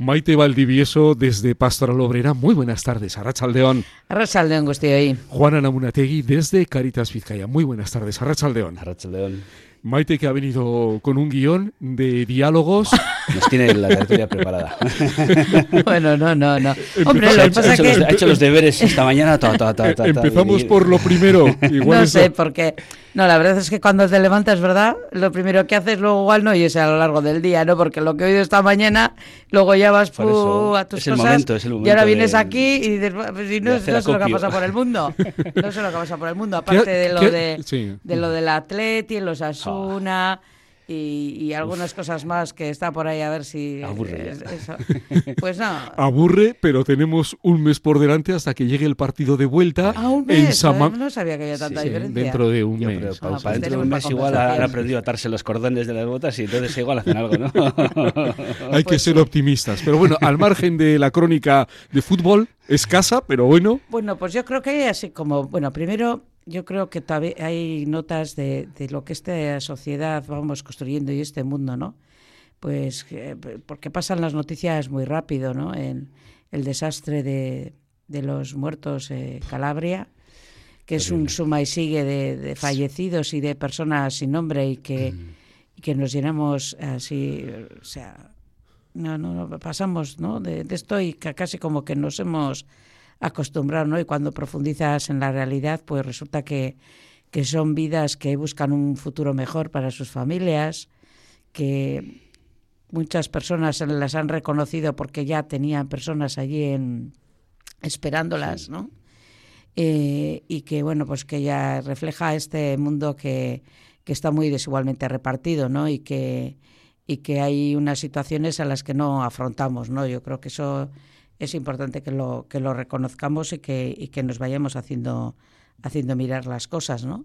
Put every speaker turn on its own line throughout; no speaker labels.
Maite Valdivieso desde Pastoral Obrera. Muy buenas tardes, Arrachaldeón.
Arrachaldeón, estoy ahí.
Juana Namunategui desde Caritas Vizcaya. Muy buenas tardes, Arrachaldeón.
Arrachaldeón.
Maite que ha venido con un guion de diálogos.
Nos tiene la tertulia preparada.
bueno, no, no, no.
Hombre, lo pasa ha, hecho que... los, ha hecho los deberes esta mañana. Ta, ta, ta,
Empezamos por lo primero.
Igual no sé, porque... No, la verdad es que cuando te levantas, ¿verdad? Lo primero que haces luego igual no y es a lo largo del día, ¿no? Porque lo que he oído esta mañana, luego ya vas pu, a tus
es el momento, es el momento
y ahora vienes
de,
aquí y dices, pues, si no, no sé lo que ha pasado por el mundo. No sé lo que ha pasado por el mundo. Aparte de lo, de,
sí.
de lo del Atleti, los Asuna... Oh y, y, algunas cosas más que está por ahí a ver si
aburre
es, eso. pues no.
Aburre pero tenemos un mes por delante hasta que llegue el partido de vuelta
¿A un mes?
en Sama...
no sabía que había tanta
sí, sí,
diferencia.
dentro de un
Yo,
mes.
pero,
Ah, pues
dentro de un mes igual han aprendido a atarse los cordones de las botas y entonces igual hacen algo ¿no?
hay que
Pues
ser
sí.
optimistas. Pero bueno al margen de la crónica de fútbol escasa pero bueno.
Bueno, pues yo creo que así como, bueno, primero yo creo que todavía hay notas de, de lo que esta sociedad vamos construyendo y este mundo, ¿no? Pues eh, porque pasan las noticias muy rápido, ¿no? En el desastre de, de los muertos en Calabria, que es un suma y sigue de, de fallecidos y de personas sin nombre y que, y que nos llenamos así, o sea, no, no, no, pasamos, ¿no? De, de esto y ca- casi como que nos hemos acostumbrado, ¿no? Y cuando profundizas en la realidad, pues resulta que, que son vidas que buscan un futuro mejor para sus familias, que muchas personas las han reconocido porque ya tenían personas allí en, esperándolas, ¿no? Eh, y que bueno pues que ya refleja este mundo que, que está muy desigualmente repartido no y que y que hay unas situaciones a las que no afrontamos no yo creo que eso es importante que lo que lo reconozcamos y que y que nos vayamos haciendo haciendo mirar las cosas no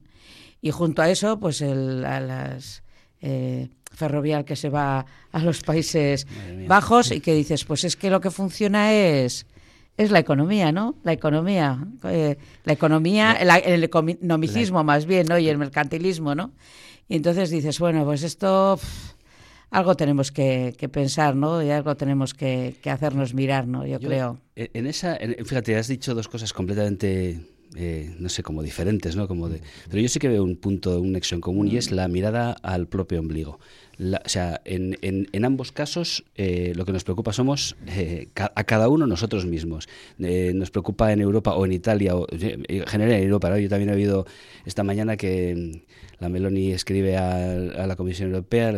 y junto a eso pues el, a las eh, ferrovial que se va a los países bajos y que dices pues es que lo que funciona es es la economía, ¿no? La economía, eh, la economía, la- el economicismo más bien, ¿no? Y el mercantilismo, ¿no? Y entonces dices, bueno, pues esto pff, algo tenemos que, que pensar, ¿no? Y algo tenemos que, que hacernos mirar, ¿no? Yo,
Yo,
creo.
En en esa, en- fíjate, has dicho dos cosas completamente, eh, no sé, como diferentes, ¿no? Como de, pero yo sí que veo un punto, un nexo en común y es la mirada al propio ombligo. La- o sea, en, en- ambos casos eh, lo que nos preocupa somos eh, a cada uno nosotros mismos. Eh, nos preocupa en Europa o en Italia, o eh, en general en Europa. Yo también he oído esta mañana que mm, la Meloni escribe a, la Comisión Europea,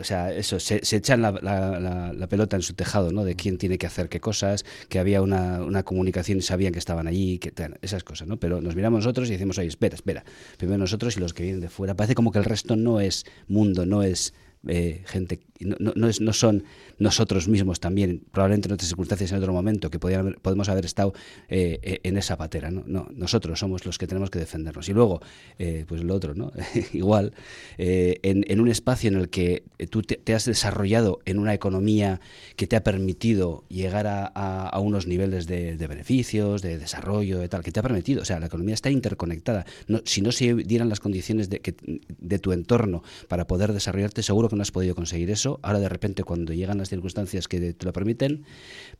o sea, eso, se, echan la, pelota en su tejado, ¿no? De quién tiene que hacer qué cosas, que había una, una comunicación y sabían que estaban allí, que esas cosas, ¿no? Pero nos miramos nosotros y decimos, oye, espera, espera, primero nosotros y los que vienen de fuera. Parece como que el resto no es mundo, no es eh, gente, no, no, es, no son nosotros mismos también, probablemente en otras circunstancias en otro momento, que haber- podemos haber estado eh, eh, en esa patera, ¿no? No, nosotros somos los que tenemos que defendernos. Y luego, eh, pues lo otro, ¿no? Igual, eh, en, en un espacio en el que tú te, has desarrollado en una economía que te ha permitido llegar a, unos niveles de, de beneficios, de desarrollo, de tal, que te ha permitido, o sea, la economía está interconectada. No, si no se dieran las condiciones de, que, de tu entorno para poder desarrollarte, seguro que no has podido conseguir eso. Ahora de repente cuando llegan las circunstancias que te lo permiten,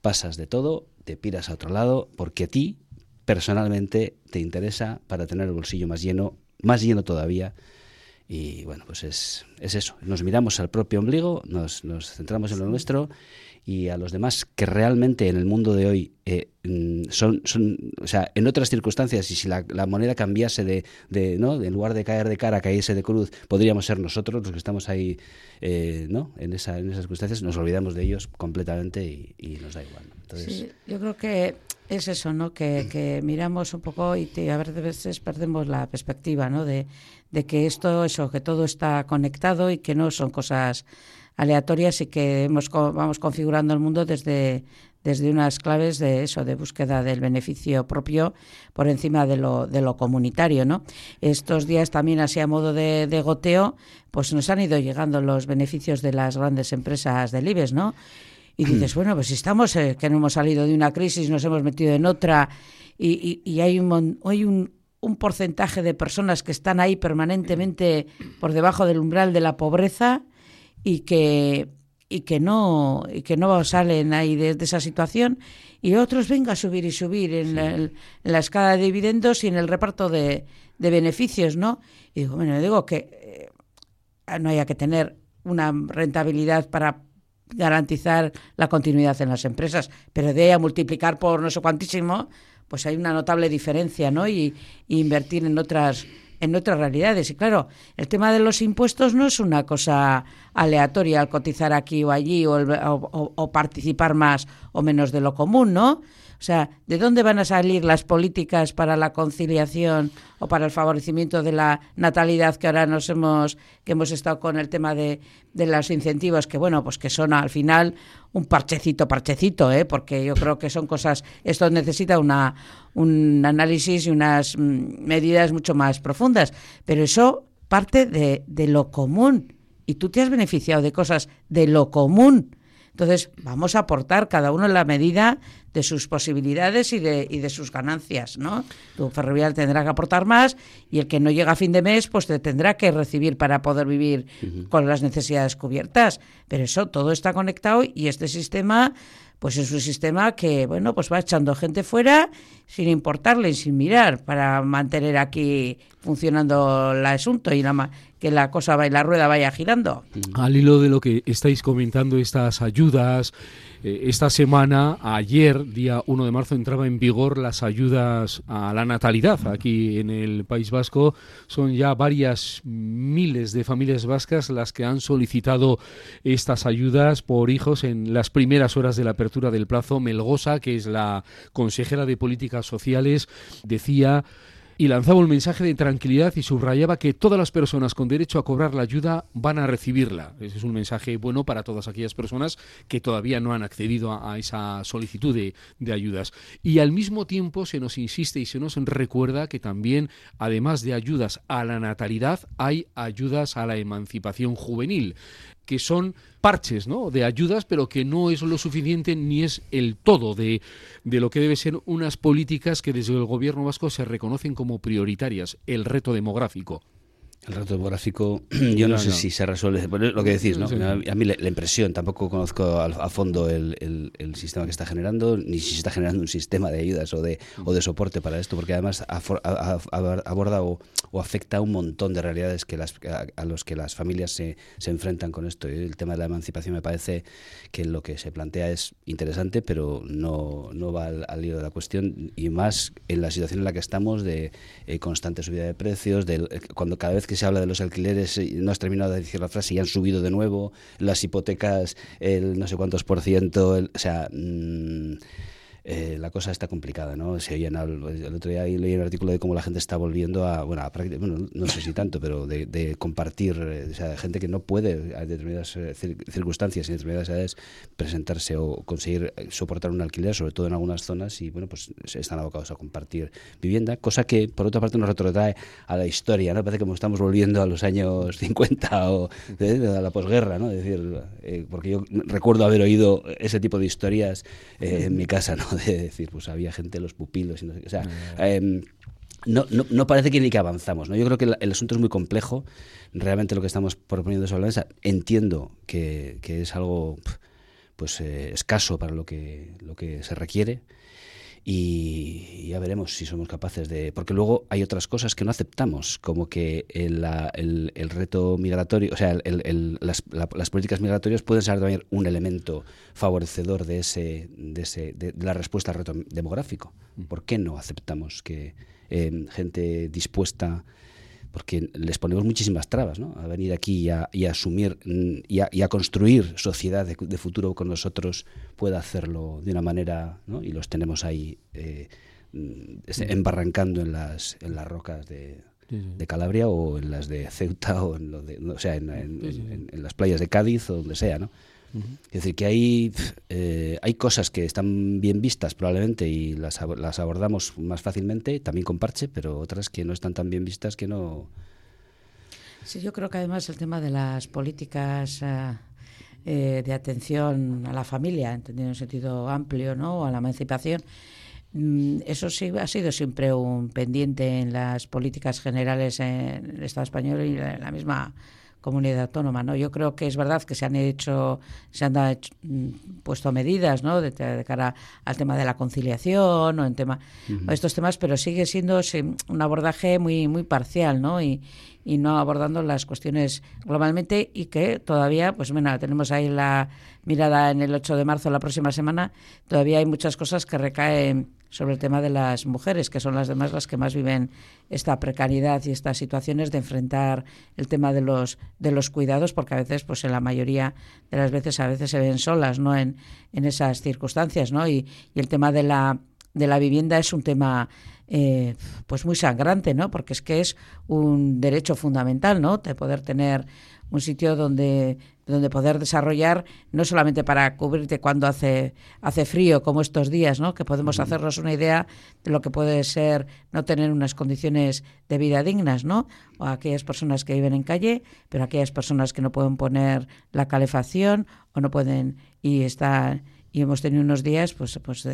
pasas de todo, te piras a otro lado, porque a ti personalmente te interesa para tener el bolsillo más lleno, más lleno todavía. Y bueno, pues es, es eso. Nos miramos al propio ombligo, nos, nos centramos en lo nuestro y a los demás que realmente en el mundo de hoy eh, mm, son, son, o sea, en otras circunstancias y si la, la moneda cambiase de, de, ¿no? En lugar de caer de cara, caerse de cruz, podríamos ser nosotros los que estamos ahí, eh, ¿no? En, esa, en esas circunstancias, nos olvidamos de ellos completamente y, y nos da igual. ¿no? Entonces,
Sí, yo creo que es eso, ¿no? Que, que miramos un poco y te- a veces perdemos la perspectiva, ¿no? De, de que esto, eso, que todo está conectado y que no son cosas aleatorias y que hemos, vamos configurando el mundo desde, desde unas claves de eso, de búsqueda del beneficio propio por encima de lo, de lo comunitario, ¿no? Estos días también así a modo de, de goteo, pues nos han ido llegando los beneficios de las grandes empresas del IBEX, ¿no? Y dices, bueno, pues si estamos, eh, que no hemos salido de una crisis, nos hemos metido en otra, y, y- y hay, un, hay un, un porcentaje de personas que están ahí permanentemente por debajo del umbral de la pobreza y que, y que no y que no salen ahí de, esa situación y otros venga a subir y subir en, la, escala de dividendos y en el reparto de, beneficios, ¿no? Y digo, bueno, digo que eh, no haya que tener una rentabilidad para garantizar la continuidad en las empresas, pero de ahí a multiplicar por no sé cuantísimo, pues hay una notable diferencia, ¿no? Y, invertir en otras en otras realidades. Y claro, el tema de los impuestos no es una cosa aleatoria al cotizar aquí o allí o, o participar más o menos de lo común, ¿no? O sea, ¿de dónde van a salir las políticas para la conciliación o para el favorecimiento de la natalidad que ahora nos hemos que hemos estado con el tema de, de los incentivos que bueno, pues que son al final un parchecito parchecito, ¿eh? porque yo creo que son cosas esto necesita una un análisis y unas mm, medidas mucho más profundas, pero eso parte de, de lo común. Y tú te has beneficiado de cosas de lo común entonces, vamos a aportar cada uno en la medida de sus posibilidades y de, y de sus ganancias, ¿no? Tu ferroviario tendrá que aportar más y el que no llega a fin de mes, pues te tendrá que recibir para poder vivir con las necesidades cubiertas. Pero eso todo está conectado y este sistema pues es un sistema que, bueno, pues va echando gente fuera sin importarle y sin mirar para mantener aquí funcionando el asunto y la, que la cosa vaya, la rueda vaya girando.
Al hilo de lo que estáis comentando, estas ayudas, eh, esta semana, ayer, día 1 de marzo, entraba en vigor las ayudas a la natalidad aquí en el País Vasco. Son ya varias miles de familias vascas las que han solicitado estas ayudas por hijos en las primeras horas de la apertura del plazo. Melgosa, que es la consejera de Políticas Sociales, decía y lanzaba un mensaje de tranquilidad y subrayaba que todas las personas con derecho a cobrar la ayuda van a recibirla. Ese es un mensaje bueno para todas aquellas personas que todavía no han accedido a, esa solicitud de, de, ayudas. Y al mismo tiempo se nos insiste y se nos recuerda que también, además de ayudas a la natalidad, hay ayudas a la emancipación juvenil que son parches ¿no? de ayudas, pero que no es lo suficiente ni es el todo de, de lo que debe ser unas políticas que desde el gobierno vasco se reconocen como prioritarias, el reto demográfico.
El reto demográfico, yo no, sé si se resuelve. lo que decís, ¿no? A mí la, impresión, tampoco conozco a, fondo el, el, sistema que está generando, ni si se está generando un sistema de ayudas o de, o de soporte para esto, porque además aborda o, afecta a un montón de realidades que las, a, los que las familias se, se enfrentan con esto. el tema de la emancipación me parece que lo que se plantea es interesante, pero no, no va al, lío de la cuestión, y más en la situación en la que estamos de eh, constante subida de precios, de, eh, cuando cada vez que se habla de los alquileres, no has terminado de decir la frase, y han subido de nuevo, las hipotecas, el no sé cuántos por ciento, o sea... Mm, eh, la cosa está complicada, ¿no? Se oyen el otro día leí un artículo de cómo la gente está volviendo a, bueno, a no sé si tanto, pero de, compartir, eh, o sea, gente que no puede a determinadas eh, circunstancias y determinadas edades presentarse o conseguir soportar un alquiler, sobre todo en algunas zonas, y bueno, pues están abocados a compartir vivienda, cosa que por otra parte nos retrotrae a la historia, ¿no? Parece como estamos volviendo a los años 50 o a la posguerra, ¿no? Es decir, porque yo recuerdo haber oído ese tipo de historias en mi casa, ¿no? de decir, pues había gente, los pupilos, y no sé, o sea, em, no, no, no, parece que ni que avanzamos. ¿no? Yo creo que el, asunto es muy complejo. Realmente lo que estamos proponiendo sobre la mesa, entiendo que, que es algo pues eh, escaso para lo que, lo que se requiere y ya veremos si somos capaces de... Porque luego hay otras cosas que no aceptamos, como que el, el, reto migratorio, o sea, las, las, políticas migratorias pueden ser también un elemento favorecedor de, ese, de, ese, de, la respuesta al reto demográfico. ¿Por qué no aceptamos que eh, gente dispuesta porque les ponemos muchísimas trabas, ¿no? A venir aquí y a, asumir mm, y a, construir sociedad de, futuro con nosotros pueda hacerlo de una manera, ¿no? Y los tenemos ahí eh, mm, embarrancando en las, en las rocas de, Calabria o en las de Ceuta o en, lo de, o sea, en, en, las playas de Cádiz o donde sea, ¿no? Es decir, que hay, eh, hay cosas que están bien vistas probablemente y las, las abordamos más fácilmente, también con parche, pero otras que no están tan bien vistas que no...
Sí, yo creo que además el tema de las políticas eh, eh, de atención a la familia, entendido en un sentido amplio, ¿no? a la emancipación, mm, eso sí ha sido siempre un pendiente en las políticas generales en el Estado español y en la misma comunidad autónoma, ¿no? Yo creo que es verdad que se han hecho, se han mm, puesto medidas, ¿no? De, cara al tema de la conciliación o en tema, estos temas, pero sigue siendo un abordaje muy, muy parcial, ¿no? Y, y no abordando las cuestiones globalmente y que todavía, pues bueno, tenemos ahí la mirada en el 8 de marzo, la próxima semana, todavía hay muchas cosas que recaen sobre el tema de las mujeres, que son las demás las que más viven esta precariedad y estas situaciones de enfrentar el tema de los de los cuidados, porque a veces, pues en la mayoría de las veces, a veces se ven solas, ¿no? En, en esas circunstancias, ¿no? Y, y el tema de la de la vivienda es un tema eh, pues muy sangrante, ¿no? Porque es que es un derecho fundamental, ¿no? De poder tener un sitio donde donde poder desarrollar no solamente para cubrirte cuando hace hace frío como estos días, ¿no? Que podemos hacernos una idea de lo que puede ser no tener unas condiciones de vida dignas, ¿no? O aquellas personas que viven en calle, pero aquellas personas que no pueden poner la calefacción o no pueden y están y hemos tenido unos días pues pues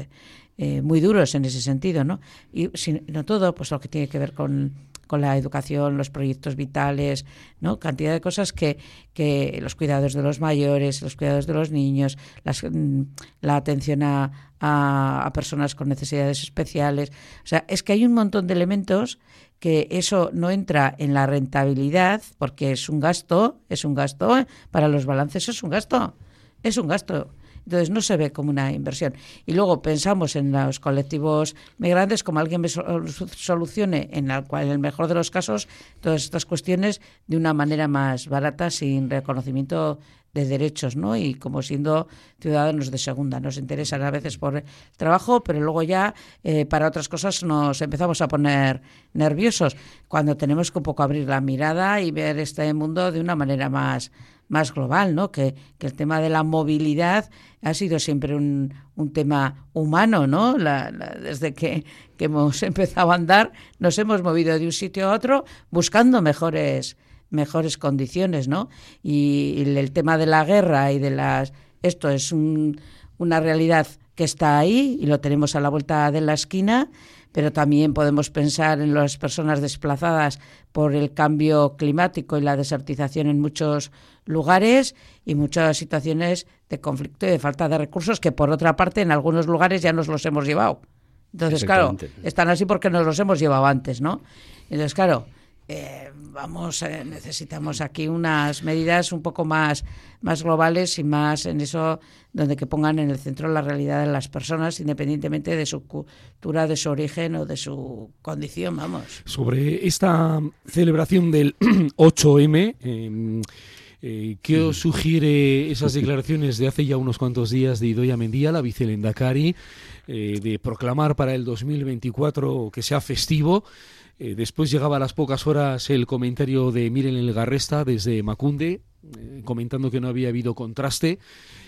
eh, muy duros en ese sentido no y no todo pues lo que tiene que ver con, con la educación los proyectos vitales no cantidad de cosas que que los cuidados de los mayores los cuidados de los niños las, mm, la atención a, a, personas con necesidades especiales. O sea es que hay un montón de elementos que eso no entra en la rentabilidad porque es un gasto es un gasto para los balances es un gasto es un gasto entonces no se ve como una inversión. Y luego pensamos en los colectivos migrantes como alguien me solucione, en, cual, en el mejor de los casos, todas estas cuestiones de una manera más barata, sin reconocimiento de derechos, ¿no? Y como siendo ciudadanos de segunda. Nos interesan a veces por el trabajo, pero luego ya eh, para otras cosas nos empezamos a poner nerviosos cuando tenemos que un poco abrir la mirada y ver este mundo de una manera más más global, ¿no? Que, que, el tema de la movilidad ha sido siempre un, un tema humano, ¿no? La, desde que, que, hemos empezado a andar, nos hemos movido de un sitio a otro buscando mejores, mejores condiciones, ¿no? Y, el tema de la guerra y de las... Esto es un, una realidad que está ahí y lo tenemos a la vuelta de la esquina pero también podemos pensar en las personas desplazadas por el cambio climático y la desertización en muchos lugares y muchas situaciones de conflicto y de falta de recursos que por otra parte en algunos lugares ya nos los hemos llevado. Entonces, claro, están así porque nos los hemos llevado antes, ¿no? Entonces, claro, eh, vamos, eh, necesitamos aquí unas medidas un poco más, más globales y más en eso, donde que pongan en el centro la realidad de las personas, independientemente de su cultura, de su origen o de su condición, vamos.
Sobre esta celebración del 8M, em, eh, ¿Qué os sugiere esas declaraciones de hace ya unos cuantos días de Idoia Mendía, la vicelendacari, eh, de proclamar para el 2024 que sea festivo? Eh, después llegaba a las pocas horas el comentario de Miren El Garresta desde Macunde, eh, comentando que no había habido contraste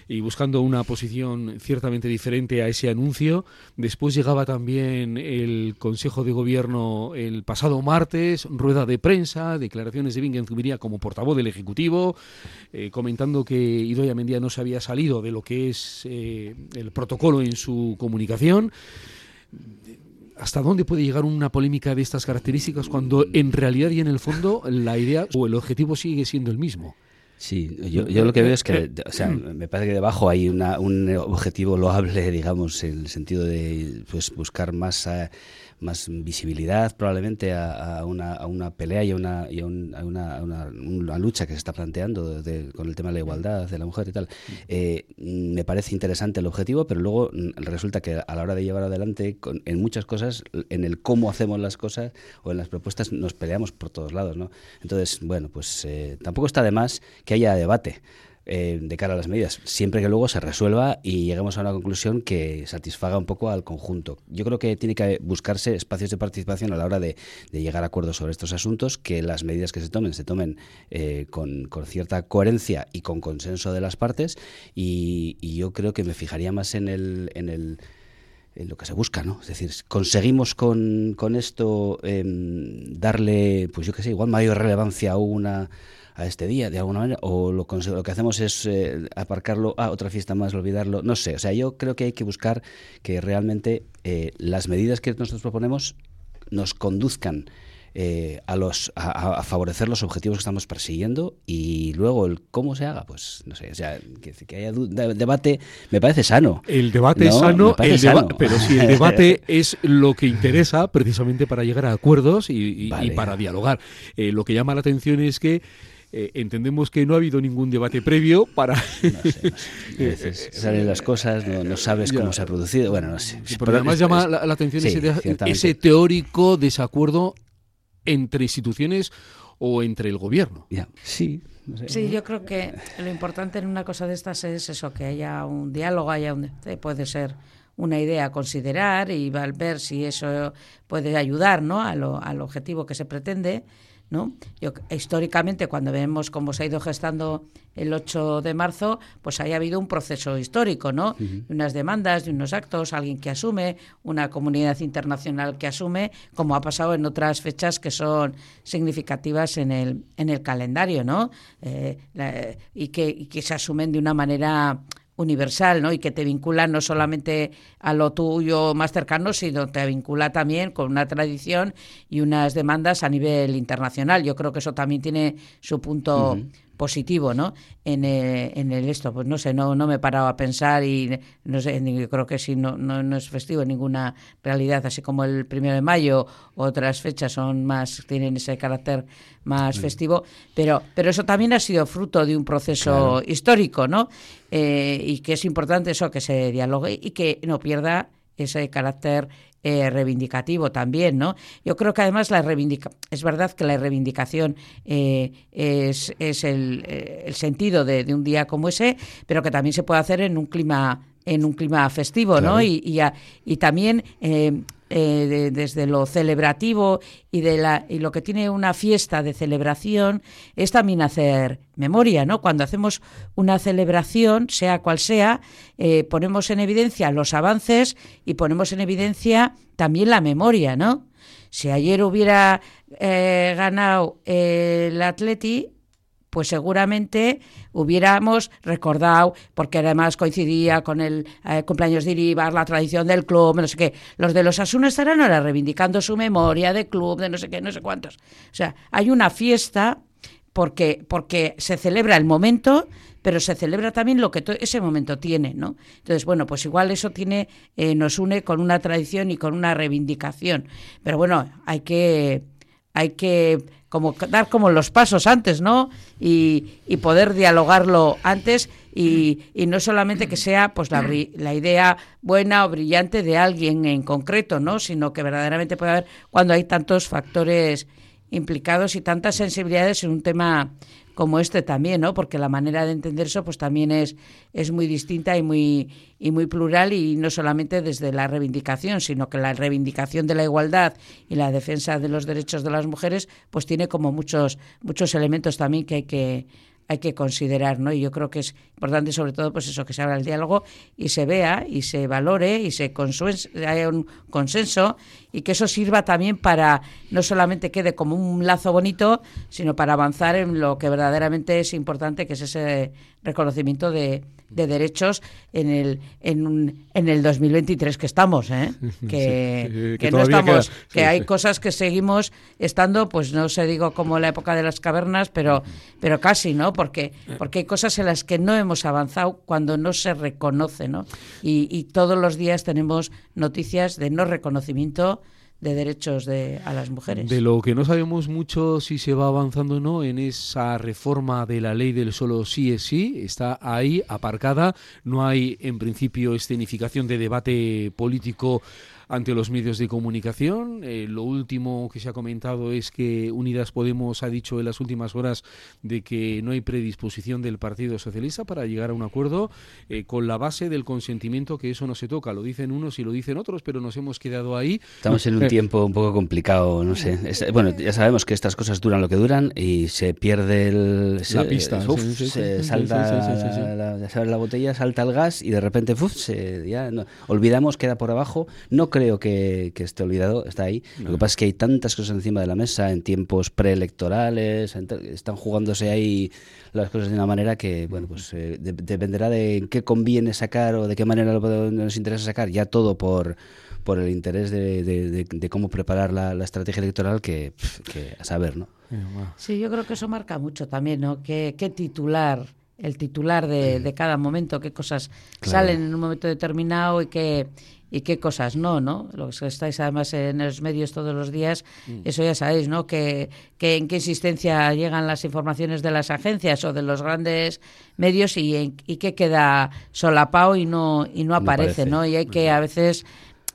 y buscando una posición ciertamente diferente a ese anuncio. Después llegaba también el Consejo de Gobierno el pasado martes, rueda de prensa, declaraciones de Bingen Zubiría como portavoz del Ejecutivo, eh, comentando que Idoia Mendía no se había salido de lo que es el protocolo en su comunicación ¿Hasta dónde puede llegar una polémica de estas características cuando en realidad y en el fondo la idea o el objetivo sigue siendo el mismo?
Sí, yo, lo que veo es que, o sea, me parece que debajo hay una, un objetivo loable, digamos, en el sentido de pues, buscar más... Eh, más visibilidad probablemente a, una, a una, pelea y a, una, y a, una, una, lucha que se está planteando con el tema de la igualdad de la mujer y tal. Eh, me parece interesante el objetivo, pero luego mm, resulta que a la hora de llevar adelante, en muchas cosas, en el cómo hacemos las cosas o en las propuestas, nos peleamos por todos lados. ¿no? Entonces, bueno, pues eh, tampoco está de más que haya debate. Eh, de cara a las medidas, siempre que luego se resuelva y lleguemos a una conclusión que satisfaga un poco al conjunto. Yo creo que tiene que buscarse espacios de participación a la hora de, llegar a acuerdos sobre estos asuntos, que las medidas que se tomen se tomen eh, con, cierta coherencia y con consenso de las partes y, yo creo que me fijaría más en el... En el lo que se busca, ¿no? Es decir, conseguimos con, con esto em, darle, pues yo qué sé, igual mayor relevancia a una a este día de alguna manera o lo, lo que hacemos es eh, aparcarlo a otra fiesta más, olvidarlo, no sé, o sea, yo creo que hay que buscar que realmente eh, las medidas que nosotros proponemos nos conduzcan eh, a, los, a, favorecer los objetivos que estamos persiguiendo y luego el cómo se haga, pues no sé, o sea, que, haya debate me parece sano.
El debate es sano, pero si el debate es lo que interesa precisamente para llegar a acuerdos y, para dialogar. Eh, lo que llama la atención es que eh, entendemos que no ha habido ningún debate previo para...
No salen las cosas, no, sabes cómo se ha producido, bueno, no sé.
Pero además llama la, atención ese, teórico desacuerdo entre instituciones o entre el gobierno.
Sí,
Sí, yo creo que lo importante en una cosa de estas es eso, que haya un diálogo, haya un, eh, puede ser una idea a considerar y ver si eso puede ayudar ¿no? a lo, al objetivo que se pretende ¿no? Yo, históricamente, cuando vemos cómo se ha ido gestando el 8 de marzo, pues haya habido un proceso histórico, ¿no? Unas demandas, de unos actos, alguien que asume, una comunidad internacional que asume, como ha pasado en otras fechas que son significativas en el, en el calendario, ¿no? Eh, y, que, y que se asumen de una manera universal, ¿no? Y que te vincula no solamente a lo tuyo más cercano, sino te vincula también con una tradición y unas demandas a nivel internacional. Yo creo que eso también tiene su punto positivo, ¿no? En el, eh, en el esto, pues no sé, no, no me he parado a pensar y no sé, yo creo que sí, no, no, es festivo en ninguna realidad, así como el primero de mayo, otras fechas son más, tienen ese carácter más festivo, pero, pero eso también ha sido fruto de un proceso histórico, ¿no? Eh, y que es importante eso, que se dialogue y que no pierda ese carácter eh, reivindicativo también, ¿no? Yo creo que además la reivindica es verdad que la reivindicación eh, es, es el, eh, el, sentido de, de, un día como ese, pero que también se puede hacer en un clima en un clima festivo, ¿no? Y, y, y también eh, desde lo celebrativo y de la y lo que tiene una fiesta de celebración es también hacer memoria, ¿no? Cuando hacemos una celebración, sea cual sea, eh, ponemos en evidencia los avances y ponemos en evidencia también la memoria, ¿no? Si ayer hubiera eh, ganado el Atleti, pues seguramente hubiéramos recordado, porque además coincidía con el eh, cumpleaños de Iribar, la tradición del club, no sé qué. Los de los Asuna estarán ahora reivindicando su memoria de club, de no sé qué, no sé cuántos. O sea, hay una fiesta porque, porque se celebra el momento, pero se celebra también lo que ese momento tiene, ¿no? Entonces, bueno, pues igual eso tiene, eh, nos une con una tradición y con una reivindicación. Pero bueno, hay que, hay que como dar como los pasos antes, ¿no? Y, y poder dialogarlo antes y, y, no solamente que sea pues la, la, idea buena o brillante de alguien en concreto, ¿no? Sino que verdaderamente puede haber cuando hay tantos factores implicados y tantas sensibilidades en un tema como este también, ¿no? Porque la manera de entender eso pues también es, es muy distinta y muy, y muy plural y no solamente desde la reivindicación, sino que la reivindicación de la igualdad y la defensa de los derechos de las mujeres pues tiene como muchos, muchos elementos también que hay que hay que considerar, ¿no? Y yo creo que es importante sobre todo pues eso, que se abra el diálogo y se vea y se valore y se haya un consenso y que eso sirva también para no solamente quede como un lazo bonito, sino para avanzar en lo que verdaderamente es importante, que es ese reconocimiento de, de derechos en el en, en el 2023 que estamos, ¿eh? que, no estamos, que hay cosas que seguimos estando, pues no sé digo como la época de las cavernas, pero pero casi, ¿no? Porque porque hay cosas en las que no hemos avanzado cuando no se reconoce, ¿no? Y, y todos los días tenemos noticias de no reconocimiento de derechos de, a las mujeres.
De lo que no sabemos mucho si se va avanzando o no en esa reforma de la ley del solo sí es sí, está ahí aparcada, no hay en principio escenificación de debate político ante los medios de comunicación. Eh, lo último que se ha comentado es que Unidas Podemos ha dicho en las últimas horas de que no hay predisposición del Partido Socialista para llegar a un acuerdo eh, con la base del consentimiento que eso no se toca. Lo dicen unos y lo dicen otros, pero nos hemos quedado ahí.
Estamos en un eh, tiempo un poco complicado, no sé. bueno, ya sabemos que estas cosas duran lo que duran y se pierde el,
la pista.
se salta la, la, botella, salta el gas y de repente se, ya olvidamos, queda por abajo. No creo que, esté olvidado, está ahí. Lo que pasa es que hay tantas cosas encima de la mesa en tiempos preelectorales, están jugándose ahí las cosas de una manera que, bueno, pues eh, dependerá de qué conviene sacar o de qué manera nos interesa sacar, ya todo por por el interés de, cómo preparar la, estrategia electoral que, a saber, ¿no?
Sí, yo creo que eso marca mucho también, ¿no? ¿Qué, titular, el titular de, cada momento, qué cosas salen en un momento determinado y qué y qué cosas no, ¿no? Los que estáis además en los medios todos los días, mm. eso ya sabéis, ¿no? Que, que, en qué insistencia llegan las informaciones de las agencias o de los grandes medios y, y qué queda solapado y no y no aparece, ¿no? Y hay que a veces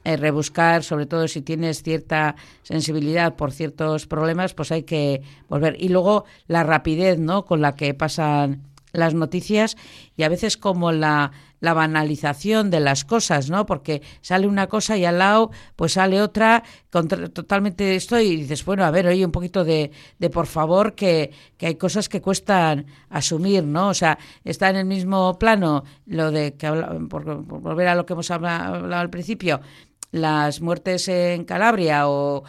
eh, rebuscar, sobre todo si tienes cierta sensibilidad por ciertos problemas, pues hay que volver. Y luego la rapidez, ¿no? Con la que pasan las noticias y a veces como la, la banalización de las cosas, ¿no? Porque sale una cosa y al lado pues sale otra totalmente esto y dices, bueno, a ver, oye, un poquito de, de por favor que, que, hay cosas que cuestan asumir, ¿no? O sea, está en el mismo plano lo de que por, por volver a lo que hemos hablado al principio, las muertes en Calabria o,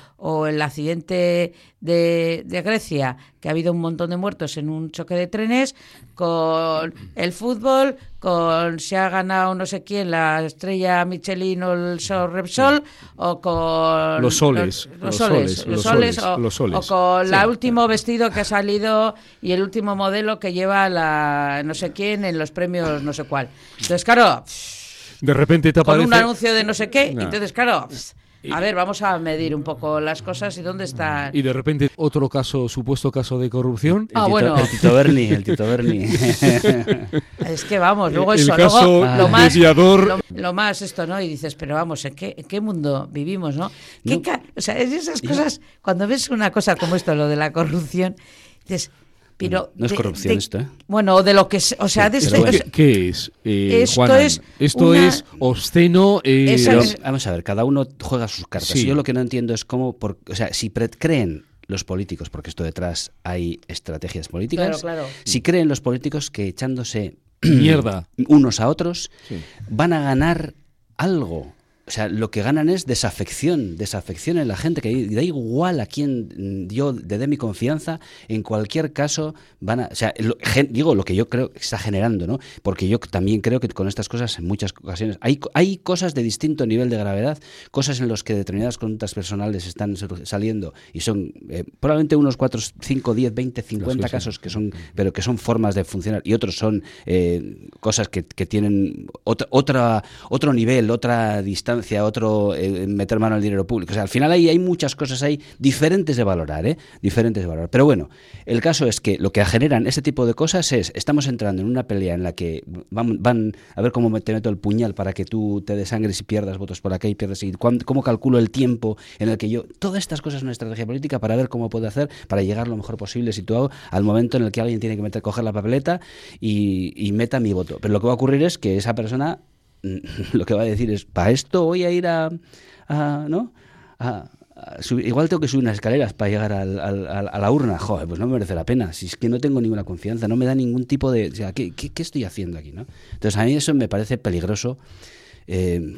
el accidente de, de, Grecia, que ha habido un montón de muertos en un choque de trenes, con el fútbol, con se ha ganado no sé quién, la estrella Michelin o el Sol Repsol, o con
los soles,
los, soles, los soles, o, con el último vestido que ha salido y el último modelo que lleva la no sé quién en los premios no sé cuál. Entonces, claro
de repente te aparece...
Con un anuncio de no sé qué. Entonces, claro... A ver, vamos a medir un poco las cosas y dónde está.
Y de repente otro caso, supuesto caso de corrupción.
Ah, bueno. El Tito Berni, el Tito Berni.
es que vamos, luego eso, lo más, lo, más esto, ¿no? Y dices, pero vamos, ¿en qué, en qué mundo vivimos, no? o sea, esas cosas, cuando ves una cosa como esto, lo de la corrupción, dices, pero
no, es corrupción esto, ¿eh?
Bueno, de lo que, o sea, de
¿qué, es? Eh, esto es esto es obsceno. Eh,
vamos a ver, cada uno juega sus cartas. Yo lo que no entiendo es cómo, por, o sea, si creen los políticos, porque esto detrás hay estrategias políticas.
Claro,
Si creen los políticos que echándose
mierda
unos a otros van a ganar algo o sea, lo que ganan es desafección, desafección en la gente, que da igual a quién yo le dé mi confianza, en cualquier caso van a... O sea, digo lo que yo creo que está generando, ¿no? Porque yo también creo que con estas cosas en muchas ocasiones hay, hay cosas de distinto nivel de gravedad, cosas en las que determinadas conductas personales están saliendo y son eh, probablemente unos 4, 5, 10, 20, 50 casos que son, pero que son formas de funcionar y otros son eh, cosas que, que tienen otra, otra, otro nivel, otra distancia otro eh, meter mano al dinero público. O sea, al final ahí hay muchas cosas ahí diferentes de valorar, ¿eh? Diferentes de valorar. Pero bueno, el caso es que lo que generan este tipo de cosas es, estamos entrando en una pelea en la que van, a ver cómo te meto el puñal para que tú te desangres y pierdas votos por acá y pierdas y cómo calculo el tiempo en el que yo... Todas estas cosas es una estrategia política para ver cómo puedo hacer para llegar lo mejor posible situado al momento en el que alguien tiene que meter, coger la papeleta y meta mi voto. Pero lo que va a ocurrir es que esa persona lo que va a decir es, para esto voy a ir a, ¿no? igual tengo que subir unas escaleras para llegar a la urna. Joder, pues no me merece la pena. Si es que no tengo ninguna confianza, no me da ningún tipo de... O sea, ¿qué, estoy haciendo aquí? ¿no? Entonces a mí eso me parece peligroso. Eh,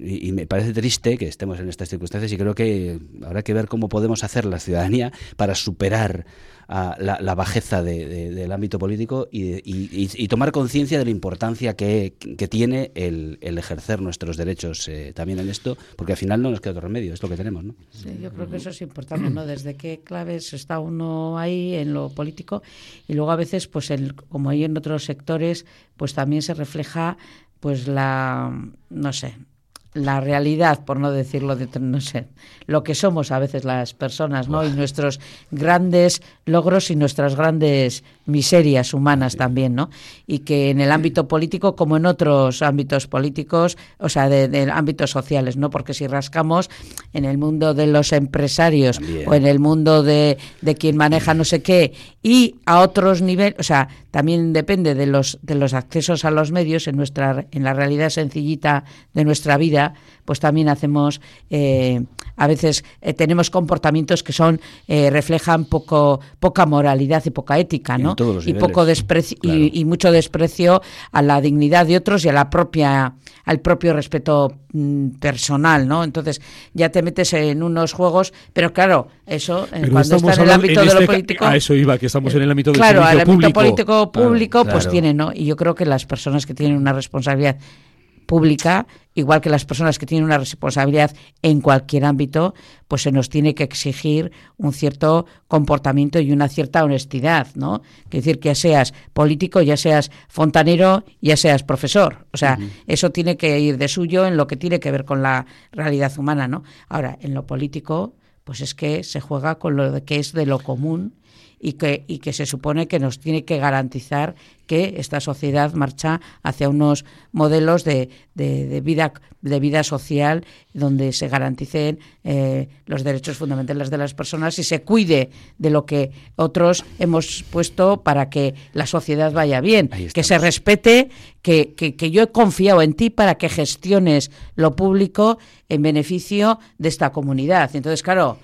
y, me parece triste que estemos en estas circunstancias y creo que habrá que ver cómo podemos hacer la ciudadanía para superar la, bajeza del ámbito político y, tomar conciencia de la importancia que, tiene el, ejercer nuestros derechos eh, también en esto, porque al final no nos queda otro remedio, es lo que tenemos. ¿no?
Sí, yo creo que eso es importante, ¿no? Desde qué claves está uno ahí en lo político y luego a veces, pues el, como hay en otros sectores, pues también se refleja pues la, no sé, la realidad, por no decirlo de no sé, lo que somos a veces las personas, ¿no? Y nuestros grandes logros y nuestras grandes miserias humanas también, ¿no? Y que en el ámbito político, como en otros ámbitos políticos, o sea, de, ámbitos sociales, ¿no? Porque si rascamos en el mundo de los empresarios o en el mundo de, de quien maneja no sé qué y a otros niveles, o sea, también depende de los de los accesos a los medios en nuestra en la realidad sencillita de nuestra vida, pues también hacemos eh, a veces eh, tenemos comportamientos que son eh, reflejan poco poca moralidad y poca ética, ¿no?
y
poco desprecio y, mucho desprecio a la dignidad de otros y a la propia al propio respeto mm, personal, ¿no? Entonces ya te metes en unos juegos, pero claro, eso cuando está en el ámbito de lo este político,
a eso iba, que estamos en el ámbito del
claro, el ámbito político público, pues tiene, ¿no? Y yo creo que las personas que tienen una responsabilidad pública, igual que las personas que tienen una responsabilidad en cualquier ámbito, pues se nos tiene que exigir un cierto comportamiento y una cierta honestidad, ¿no? Es decir, que ya seas político, ya seas fontanero, ya seas profesor. O sea, eso tiene que ir de suyo en lo que tiene que ver con la realidad humana, ¿no? Ahora, en lo político, pues es que se juega con lo que es de lo común y que, y que se supone que nos tiene que garantizar que esta sociedad marcha hacia unos modelos de, de, vida, de vida social donde se garanticen eh, los derechos fundamentales de las personas y se cuide de lo que otros hemos puesto para que la sociedad vaya bien, que se respete, que, que, que yo he confiado en ti para que gestiones lo público en beneficio de esta comunidad. Entonces, claro,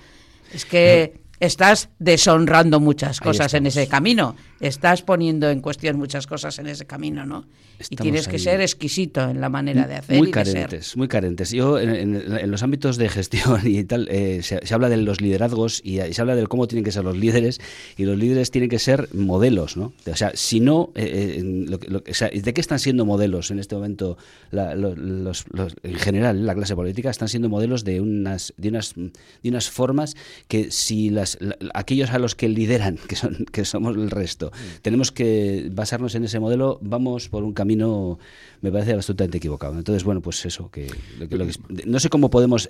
es que estás deshonrando muchas cosas en ese camino, estás poniendo en cuestión muchas cosas en ese camino, ¿no? y tienes que ser exquisito en la manera de hacer.
Muy
y
carentes,
ser.
muy carentes. Yo, en, los ámbitos de gestión y tal, eh, se, habla de los liderazgos y, se habla de cómo tienen que ser los líderes, y los líderes tienen que ser modelos, ¿no? O sea, si no, eh, eh, ¿de qué están siendo modelos en este momento los, en general la clase política? Están siendo modelos de unas, de unas, de unas formas que si las, aquellos a los que lideran, que, son, que somos el resto, mm. tenemos que basarnos en ese modelo, vamos por un camino me parece absolutamente equivocado. Entonces, bueno, pues eso, que, no sé cómo podemos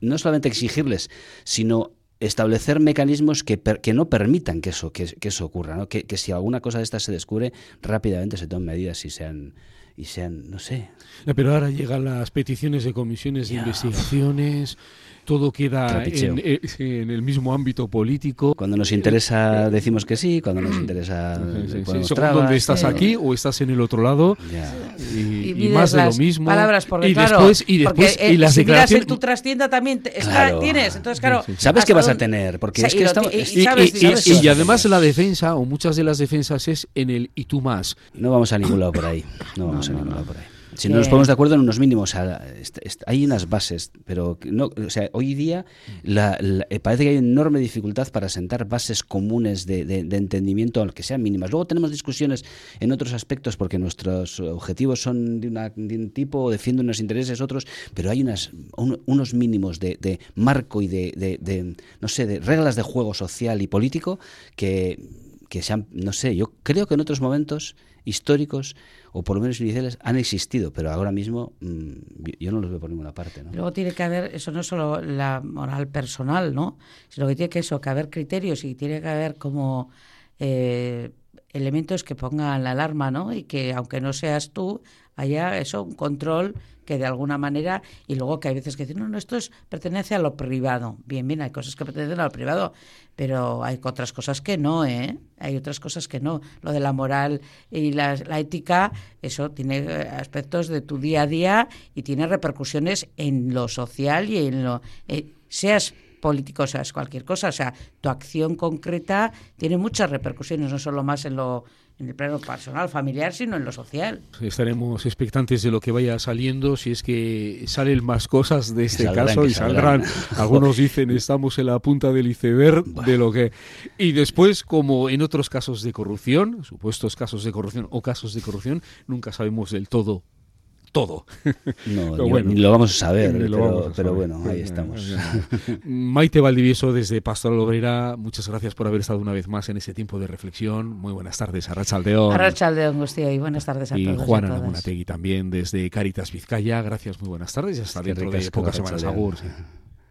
no solamente exigirles, sino establecer mecanismos que, que no permitan que eso, que, eso ocurra, ¿no? que, si alguna cosa de esta se descubre, rápidamente se tomen medidas y sean y sean, no sé.
Pero ahora llegan las peticiones de comisiones de investigaciones todo queda eh, en, el mismo ámbito político.
Cuando nos interesa decimos que sí, cuando nos interesa sí,
donde estás aquí o estás en el otro lado y, más de lo mismo.
Palabras por
y después y después
eh,
y las
si
declaraciones
en tu trastienda también tienes, entonces claro,
sabes que vas a tener porque es que
y, además la defensa o muchas de las defensas es en el y tú más.
No vamos a ningún lado por ahí. No vamos a ningún lado por ahí. Si no nos ponemos de acuerdo en unos mínimos, hay unas bases, pero no, o sea, hoy día eh, parece que hay enorme dificultad para sentar bases comunes de, entendimiento, aunque sean mínimas. Luego tenemos discusiones en otros aspectos porque nuestros objetivos son de, un tipo, defienden unos intereses otros, pero hay unas, unos mínimos de, marco y de, no sé, de reglas de juego social y político que, que sean, no sé, yo creo que en otros momentos históricos o por lo menos iniciales han existido, pero ahora mismo mm, yo no los veo por ninguna parte. ¿no?
Luego tiene que haber, eso no es solo la moral personal, ¿no? sino que tiene que, eso, que haber criterios y tiene que haber como eh, elementos que pongan la alarma, ¿no? Y que aunque no seas tú, haya eso, un control que de alguna manera, y luego que hay veces que dicen, no, no, esto es, pertenece a lo privado. Bien, bien, hay cosas que pertenecen a lo privado, pero hay otras cosas que no, ¿eh? Hay otras cosas que no. Lo de la moral y la, ética, eso tiene eh, aspectos de tu día a día y tiene repercusiones en lo social y en lo... Eh, seas político, seas cualquier cosa, o sea, tu acción concreta tiene muchas repercusiones, no solo más en lo en el plano personal, familiar, sino en lo social.
Estaremos expectantes de lo que vaya saliendo, si es que salen más cosas de este caso y saldrán. Algunos dicen estamos en la punta del iceberg de lo que... Y después, como en otros casos de corrupción, supuestos casos de corrupción o casos de corrupción, nunca sabemos del todo todo.
No, lo vamos a saber, pero, bueno, ahí estamos.
Maite Valdivieso desde Pastoral Obrera, muchas gracias por haber estado una vez más en ese tiempo de reflexión. Muy buenas tardes, Arrachaldeón.
Arrachaldeón, hostia, y buenas tardes a
y
todos.
Y Juana Namunategui también desde Caritas Vizcaya. Gracias, muy buenas tardes y hasta dentro de pocas semanas. Agur.